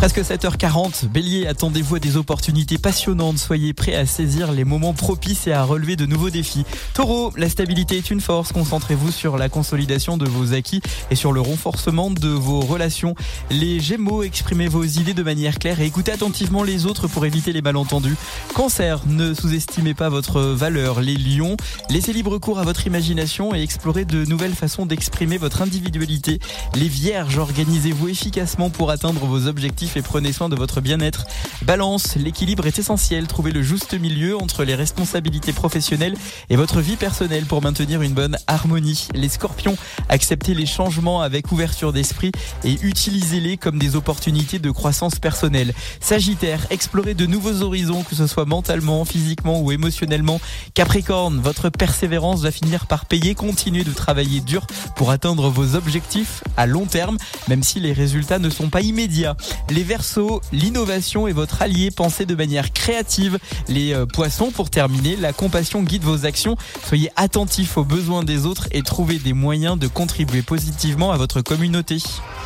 Presque 7h40, Bélier, attendez-vous à des opportunités passionnantes. Soyez prêts à saisir les moments propices et à relever de nouveaux défis. Taureau, la stabilité est une force. Concentrez-vous sur la consolidation de vos acquis et sur le renforcement de vos relations. Les Gémeaux, exprimez vos idées de manière claire et écoutez attentivement les autres pour éviter les malentendus. Cancer, ne sous-estimez pas votre valeur. Les Lions, laissez libre cours à votre imagination et explorez de nouvelles façons d'exprimer votre individualité. Les Vierges, organisez-vous efficacement pour atteindre vos objectifs et prenez soin de votre bien-être. Balance, l'équilibre est essentiel. Trouvez le juste milieu entre les responsabilités professionnelles et votre vie personnelle pour maintenir une bonne harmonie. Les scorpions, acceptez les changements avec ouverture d'esprit et utilisez-les comme des opportunités de croissance personnelle. Sagittaire, explorez de nouveaux horizons, que ce soit mentalement, physiquement ou émotionnellement. Capricorne, votre persévérance va finir par payer. Continuez de travailler dur pour atteindre vos objectifs à long terme, même si les résultats ne sont pas immédiats. Verseaux, l'innovation est votre allié. Pensez de manière créative. Les euh, Poissons, pour terminer, la compassion guide vos actions. Soyez attentifs aux besoins des autres et trouvez des moyens de contribuer positivement à votre communauté.